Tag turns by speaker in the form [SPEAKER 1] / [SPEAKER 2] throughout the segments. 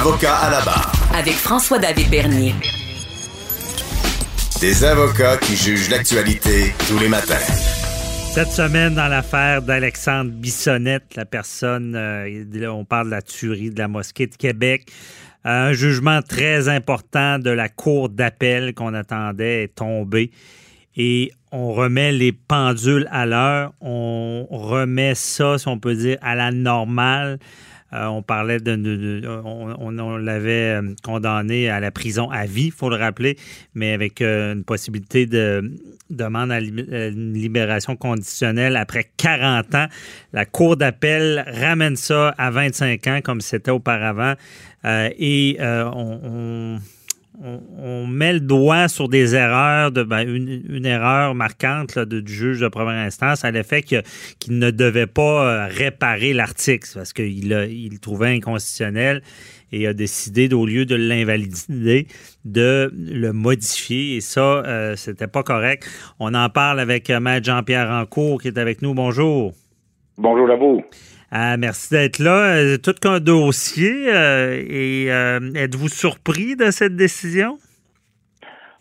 [SPEAKER 1] Avocat à la barre.
[SPEAKER 2] Avec François-David Bernier.
[SPEAKER 1] Des avocats qui jugent l'actualité tous les matins.
[SPEAKER 3] Cette semaine, dans l'affaire d'Alexandre Bissonnette, la personne, euh, on parle de la tuerie de la mosquée de Québec, un jugement très important de la cour d'appel qu'on attendait est tombé et on remet les pendules à l'heure, on remet ça, si on peut dire, à la normale. Euh, on parlait de, on, l'avait euh, condamné à la prison à vie, il faut le rappeler, mais avec euh, une possibilité de demande à une libération conditionnelle après 40 ans. La Cour d'appel ramène ça à 25 ans comme c'était auparavant. et on on, met le doigt sur des erreurs, ben, une, erreur marquante du juge de première instance à l'effet qu'il ne devait pas euh, réparer l'article parce qu'il il trouvait inconstitutionnel et a décidé, au lieu de l'invalider, de le modifier. Et ça, euh, c'était pas correct. On en parle avec euh, Maître Jean-Pierre Rancourt qui est avec nous. Bonjour.
[SPEAKER 4] Bonjour à vous.
[SPEAKER 3] Ah, merci d'être là. Euh, tout qu'un dossier. Euh, et euh, êtes-vous surpris de cette décision?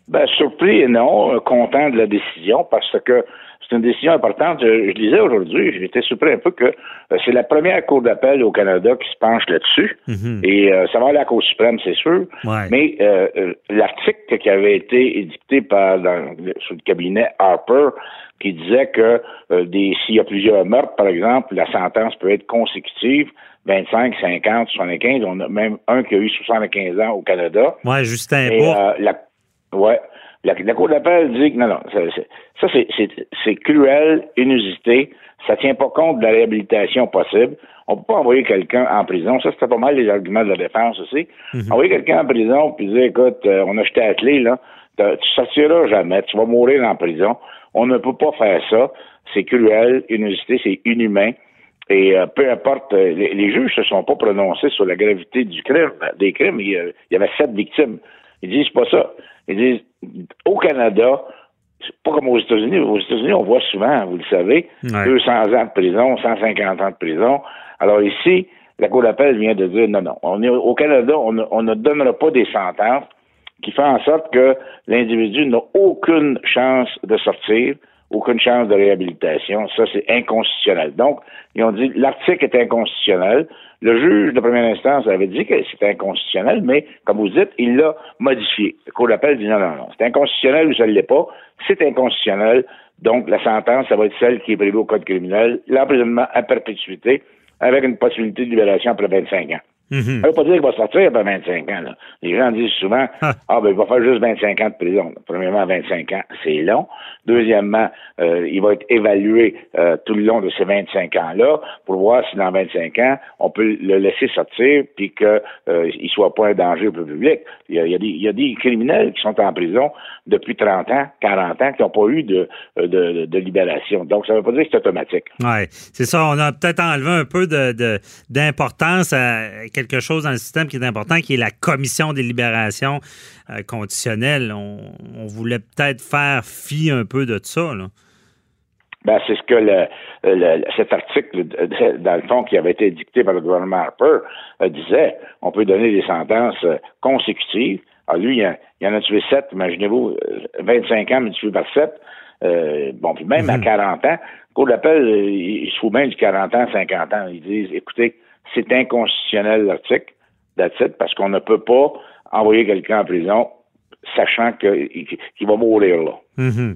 [SPEAKER 4] Ben, surpris et non, content de la décision parce que c'est une décision importante. Je, disais aujourd'hui, j'étais surpris un peu que c'est la première cour d'appel au Canada qui se penche là-dessus. Mhm. Et ça va aller à la Cour suprême, c'est sûr. Mais l'article qui avait été édicté par dans, sur le cabinet Harper qui disait que euh, s'il y a plusieurs meurtres, par exemple, la sentence peut être consécutive, 25, 50, 75. On a même un qui a eu 75 ans au Canada.
[SPEAKER 3] Ouais, Justin
[SPEAKER 4] Et, euh, la, ouais. La, Cour d'appel dit que non, non, ça, c'est cruel, inusité, ça tient pas compte de la réhabilitation possible. On peut pas envoyer quelqu'un en prison. Ça, c'était pas mal les arguments de la défense aussi. Mhm. Envoyer quelqu'un en prison puis dire, écoute, euh, on a jeté à clé, là, tu sortiras jamais, tu vas mourir en prison. On ne peut pas faire ça. C'est cruel, inusité, c'est inhumain. Et euh, peu importe, euh, les, juges ne se sont pas prononcés sur la gravité du crime, des crimes. Il, y avait sept victimes. Ils disent pas ça. Ils disent au Canada, c'est pas comme aux États-Unis. Aux États-Unis, on voit souvent, vous le savez, 200 ans de prison, 150 ans de prison. Alors ici, la Cour d'appel vient de dire non, non. On est, au Canada, on ne donnera pas des sentences qui fait en sorte que l'individu n'a aucune chance de sortir, aucune chance de réhabilitation. Ça, c'est inconstitutionnel. Donc, ils ont dit l'article est inconstitutionnel. Le juge de première instance avait dit que c'était inconstitutionnel, mais comme vous dites, il l'a modifié. Le cour d'appel dit non, non, non. C'est inconstitutionnel ou ça ne l'est pas. C'est inconstitutionnel. Donc, la sentence, ça va être celle qui est prévue au Code criminel, l'emprisonnement à perpétuité, avec une possibilité de libération après 25 ans. Mm Ça veut pas dire qu'il va sortir après 25 ans. Là. Les gens disent souvent ah. ah, ben il va faire juste 25 ans de prison. Premièrement, 25 ans, c'est long. Deuxièmement, euh, il va être évalué euh, tout le long de ces 25 ans-là pour voir si dans 25 ans, on peut le laisser sortir puis qu'il euh, ne soit pas un danger pour le public. Il y, a, il, y a des, criminels qui sont en prison depuis 30 ans, 40 ans, qui n'ont pas eu de, de, de, libération. Donc, ça ne veut pas dire que c'est automatique.
[SPEAKER 3] Oui, c'est ça. On a peut-être enlevé un peu d'importance à quelque chose dans le système qui est important, qui est la commission des libérations euh, conditionnelles. On, voulait peut-être faire fi un peu de ça. Là.
[SPEAKER 4] Ben, c'est ce que le, cet article, dans le fond, qui avait été dicté par le gouvernement Harper, euh, disait. On peut donner des sentences euh, consécutives. Alors, lui, il, y en a tué sept, imaginez-vous, 25 ans multiplié par sept. bon, puis même à 40 mhm. ans, Cour d'appel, il se fout bien du 40 ans, 50 ans. Ils disent, écoutez, c'est inconstitutionnel l'article, parce qu'on ne peut pas envoyer quelqu'un en prison sachant qu'il va mourir là.
[SPEAKER 3] Mm-hmm.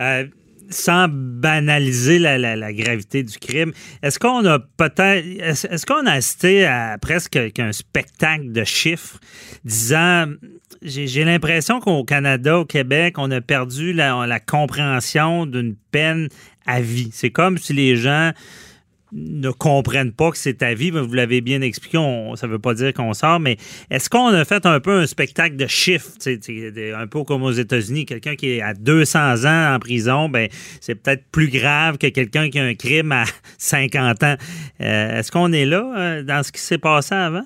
[SPEAKER 3] Euh, sans banaliser la, gravité du crime, est-ce qu'on a peut-être, est-ce, qu'on a assisté à presque un spectacle de chiffres disant, j'ai, l'impression qu'au Canada, au Québec, on a perdu la compréhension d'une peine à vie. C'est comme si les gens ne comprennent pas que c'est ta vie. Vous l'avez bien expliqué, ça ne veut pas dire qu'on sort, mais est-ce qu'on a fait un peu un spectacle de chiffres, un peu comme aux États-Unis, quelqu'un qui est à 200 ans en prison, ben c'est peut-être plus grave que quelqu'un qui a un crime à 50 ans. Euh, est-ce qu'on est là euh, dans ce qui s'est passé avant?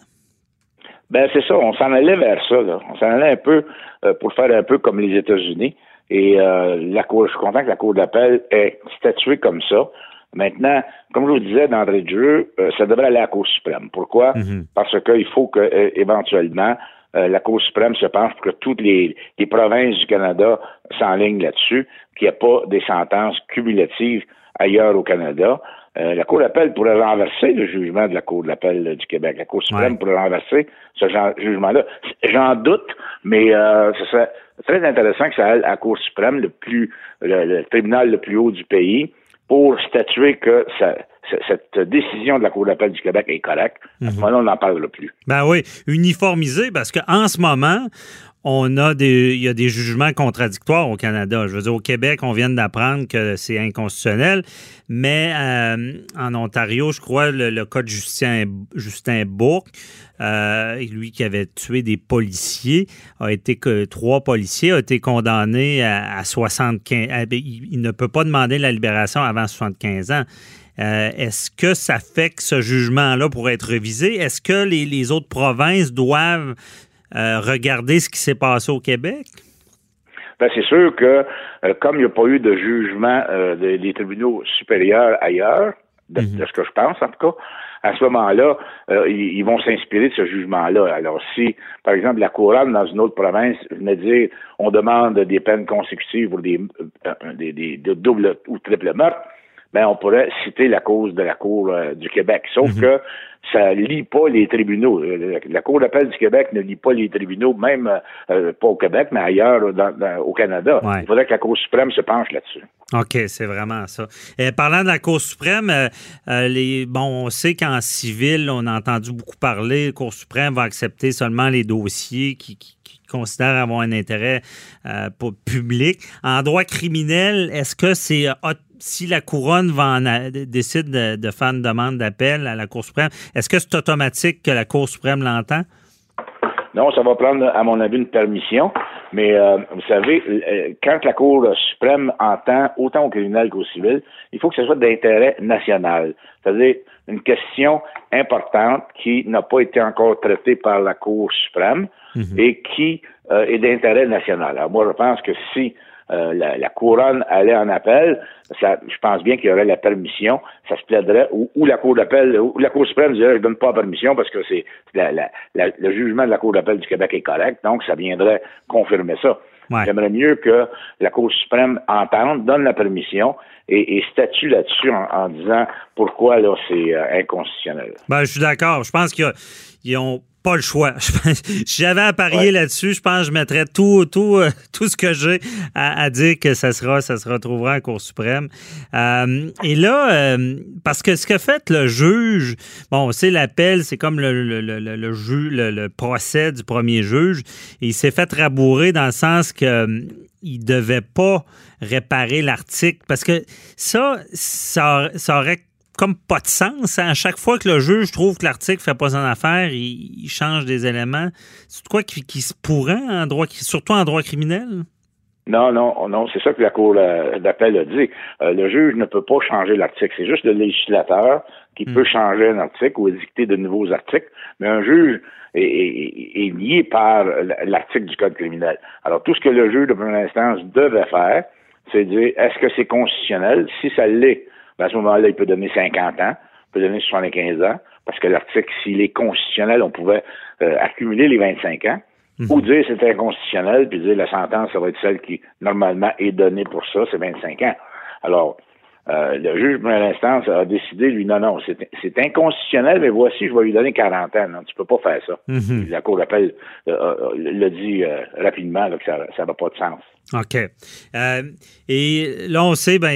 [SPEAKER 4] Ben c'est ça, on s'en allait vers ça. On s'en allait un peu euh, pour faire un peu comme les États-Unis. Et la cour, je suis content que la Cour d'appel ait statué comme ça. Maintenant, comme je vous disais d'entrée de jeu, euh, ça devrait aller à la Cour suprême. Pourquoi? Mhm. Parce qu'il faut que euh, éventuellement euh, la Cour suprême se penche pour que toutes les, provinces du Canada s'enlignent là-dessus, qu'il n'y ait pas des sentences cumulatives ailleurs au Canada. la Cour d'appel pourrait renverser le jugement de la Cour d'appel du Québec. La Cour suprême pourrait renverser ce jugement-là. J'en doute, mais ce serait très intéressant que ça aille à la Cour suprême, le plus le tribunal le plus haut du pays, pour statuer que cette décision de la Cour d'appel du Québec est correcte. À ce mhm. moment-là, on n'en parlera plus.
[SPEAKER 3] Ben oui, uniformiser, parce qu'en ce moment, on a des, il y a des jugements contradictoires au Canada. Je veux dire, au Québec, on vient d'apprendre que c'est inconstitutionnel, mais euh, en Ontario, je crois, le, cas de Justin, Justin Bourque, euh, lui qui avait tué des policiers, a été que trois policiers ont été condamnés à, 75. Ben, il, ne peut pas demander la libération avant 75 ans. Euh, est-ce que ça fait que ce jugement-là pourrait être révisé? Est-ce que les, autres provinces doivent euh, regarder ce qui s'est passé au Québec?
[SPEAKER 4] Ben, c'est sûr que euh, comme il n'y a pas eu de jugement euh, des, tribunaux supérieurs ailleurs, de, mhm. ce que je pense en tout cas, à ce moment-là, ils, vont s'inspirer de ce jugement-là. Alors, si, par exemple, la couronne dans une autre province venait dire on demande des peines consécutives pour des, des, des, doubles ou triple meurtres, ben, on pourrait citer la cause de la Cour du Québec. Sauf mhm. que ça lit pas les tribunaux. Euh, la Cour d'appel du Québec ne lit pas les tribunaux, même euh, pas au Québec, mais ailleurs au Canada. Il faudrait que la Cour suprême se penche là-dessus.
[SPEAKER 3] OK, c'est vraiment ça. Et parlant de la Cour suprême, euh, les, bon, on sait qu'en civil, on a entendu beaucoup parler, la Cour suprême va accepter seulement les dossiers qui, qui, considèrent avoir un intérêt public. En droit criminel, est-ce que c'est si la couronne va décide de, faire une demande d'appel à la Cour suprême, est-ce que c'est automatique que la Cour suprême l'entend?
[SPEAKER 4] Non, ça va prendre, à mon avis, une permission. Mais euh, vous savez, euh, quand la Cour suprême entend autant au criminel qu'au civil, il faut que ce soit d'intérêt national. C'est-à-dire une question importante qui n'a pas été encore traitée par la Cour suprême mhm. et qui euh, est d'intérêt national. Alors moi, je pense que si euh, la, couronne allait en appel, ça, je pense bien qu'il y aurait la permission, ça se plaiderait, ou, la Cour d'appel, ou la Cour suprême dirait je donne pas la permission parce que c'est le jugement de la Cour d'appel du Québec est correct, donc ça viendrait confirmer ça. J'aimerais mieux que la Cour suprême entende, donne la permission et, statue là-dessus en, disant pourquoi là c'est euh, inconstitutionnel.
[SPEAKER 3] Ben, je suis d'accord. Je pense qu'ils ont pas le choix. si j'avais à parier là-dessus, je pense que je mettrais tout, tout, euh, tout ce que j'ai à, dire que ça sera, ça se retrouvera en Cour suprême. Euh, et là, euh, parce que ce que fait le juge, bon, c'est l'appel, c'est comme le, le, le, le, le, procès du premier juge, et il s'est fait rabourer dans le sens que il devait pas réparer l'article parce que ça, ça, ça aurait comme pas de sens. À chaque fois que le juge trouve que l'article fait pas son affaire, il, change des éléments. C'est quoi qui, se pourrait en droit, surtout en droit criminel?
[SPEAKER 4] Non, non, non, c'est ça que la Cour d'appel a dit. Euh, le juge ne peut pas changer l'article. C'est juste le législateur qui hmm. peut changer un article ou édicter de nouveaux articles, mais un juge est, lié par l'article du Code criminel. Alors, tout ce que le juge de première instance devait faire, c'est dire est-ce que c'est constitutionnel? Si ça l'est, à ce moment-là, il peut donner 50 ans, il peut donner 75 ans, parce que l'article, s'il est constitutionnel, on pouvait euh, accumuler les 25 ans, mhm. ou dire c'est inconstitutionnel, puis dire la sentence, ça va être celle qui, normalement, est donnée pour ça, c'est 25 ans. Alors, euh, le juge de l'instance a décidé, lui, non, non, c'est inconstitutionnel, mais voici, je vais lui donner 40 ans. Non, tu peux pas faire ça. Mhm. La Cour d'appel euh, l'a dit rapidement que ça n'a pas de sens.
[SPEAKER 3] OK. Euh, et là, on sait, bien,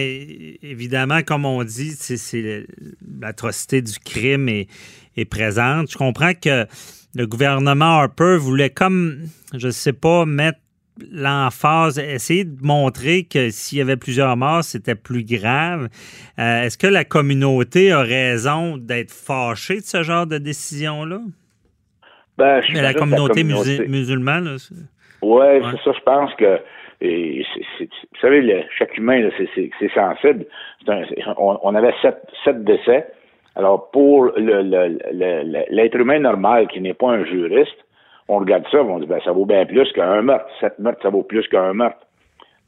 [SPEAKER 3] évidemment, comme on dit, c'est l'atrocité du crime est, est, présente. Je comprends que le gouvernement Harper voulait comme, je ne sais pas, mettre l'emphase, essayer de montrer que s'il y avait plusieurs morts, c'était plus grave. Euh, est-ce que la communauté a raison d'être fâchée de ce genre de décision-là?
[SPEAKER 4] Ben,
[SPEAKER 3] Mais la communauté, musulmane,
[SPEAKER 4] Oui, ouais. c'est ça, je pense que vous savez, chaque humain, c'est sensible. on, avait sept, décès. Alors, pour l'être humain normal qui n'est pas un juriste, on regarde ça, on dit, ben, ça vaut bien plus qu'un meurtre. Sept meurtres, ça vaut plus qu'un meurtre.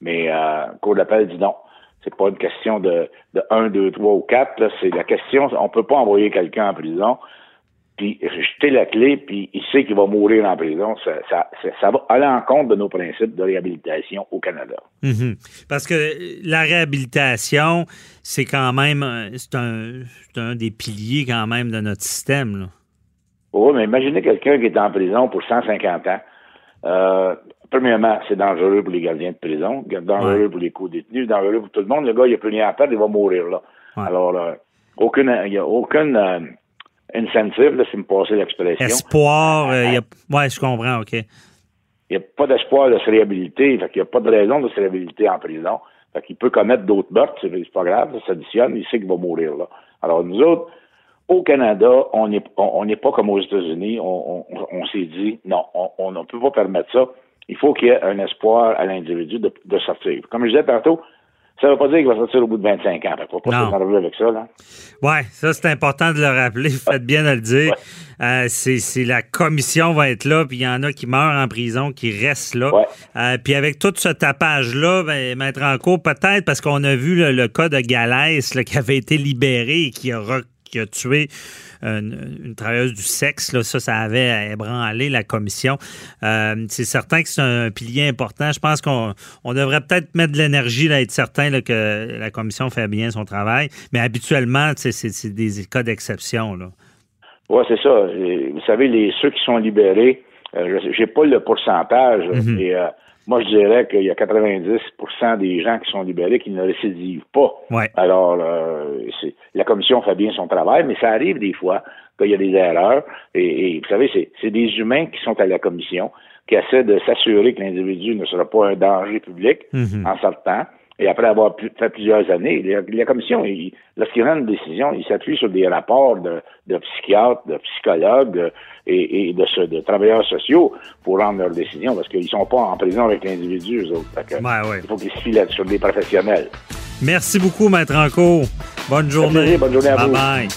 [SPEAKER 4] Mais euh, Cour d'appel dit non. C'est pas une question de, de 1, 2, 3 ou 4. C'est la question, on peut pas envoyer quelqu'un en prison puis jeter la clé, puis il sait qu'il va mourir en prison, ça, ça, va à l'encontre de nos principes de réhabilitation au Canada.
[SPEAKER 3] Mhm. Parce que la réhabilitation, c'est quand même c'est un, un, des piliers quand même de notre système.
[SPEAKER 4] Oui, mais imaginez quelqu'un qui est en prison pour 150 ans. Euh, premièrement, c'est dangereux pour les gardiens de prison, dangereux pour les co-détenus, dangereux pour tout le monde. Le gars, il n'a plus rien à perdre, il va mourir là. Alors, euh, aucune, il n'y a aucune euh, incentive, là, si me passez l'expression.
[SPEAKER 3] Espoir, euh, oui, je comprends, OK. Il
[SPEAKER 4] n'y a pas d'espoir de se réhabiliter, fait qu'il n'y a pas de raison de se réhabiliter en prison. Fait qu'il peut commettre d'autres meurtres, c'est pas grave, ça s'additionne, il sait qu'il va mourir là. Alors nous autres, au Canada, on n'est on, pas comme aux États-Unis. On, s'est dit, non, on ne peut pas permettre ça. Il faut qu'il y ait un espoir à l'individu de, de sortir. Comme je disais tantôt, ça ne veut pas dire qu'il va sortir au bout de 25 ans. Faut pas s'énerver avec ça.
[SPEAKER 3] Oui, ça, c'est important de le rappeler. Vous faites bien de le dire. Euh, c'est la commission va être là, puis il y en a qui meurent en prison, qui restent là. Euh, puis avec tout ce tapage-là, ben, mettre en cours peut-être parce qu'on a vu le, cas de Galès qui avait été libéré et qui a qui a tué une, travailleuse du sexe. Là, ça, ça avait ébranlé la commission. Euh, c'est certain que c'est un pilier important. Je pense qu'on on devrait peut-être mettre de l'énergie là, être certain là, que la commission fait bien son travail. Mais habituellement, c'est des cas d'exception.
[SPEAKER 4] Oui, c'est ça. Vous savez, les, ceux qui sont libérés, euh, j'ai pas le pourcentage, mais euh, moi, je dirais qu'il y a 90% des gens qui sont libérés qui ne récidivent pas. Alors, euh, la commission fait bien son travail, mais ça arrive des fois qu'il y a des erreurs. Et, vous savez, c'est des humains qui sont à la commission, qui essaient de s'assurer que l'individu ne sera pas un danger public mm-hmm. en sortant. Et après avoir fait plusieurs années, la, commission, lorsqu'il rend une décision, il s'appuie sur des rapports de, psychiatres, de psychologues et, de, travailleurs sociaux pour rendre leurs décisions, parce qu'ils ne sont pas en prison avec l'individu, eux autres. Il faut qu'ils se filent sur des professionnels.
[SPEAKER 3] Merci beaucoup, Maître Anco. Bonne journée.
[SPEAKER 4] bonne journée à
[SPEAKER 3] bye
[SPEAKER 4] vous.
[SPEAKER 3] Bye.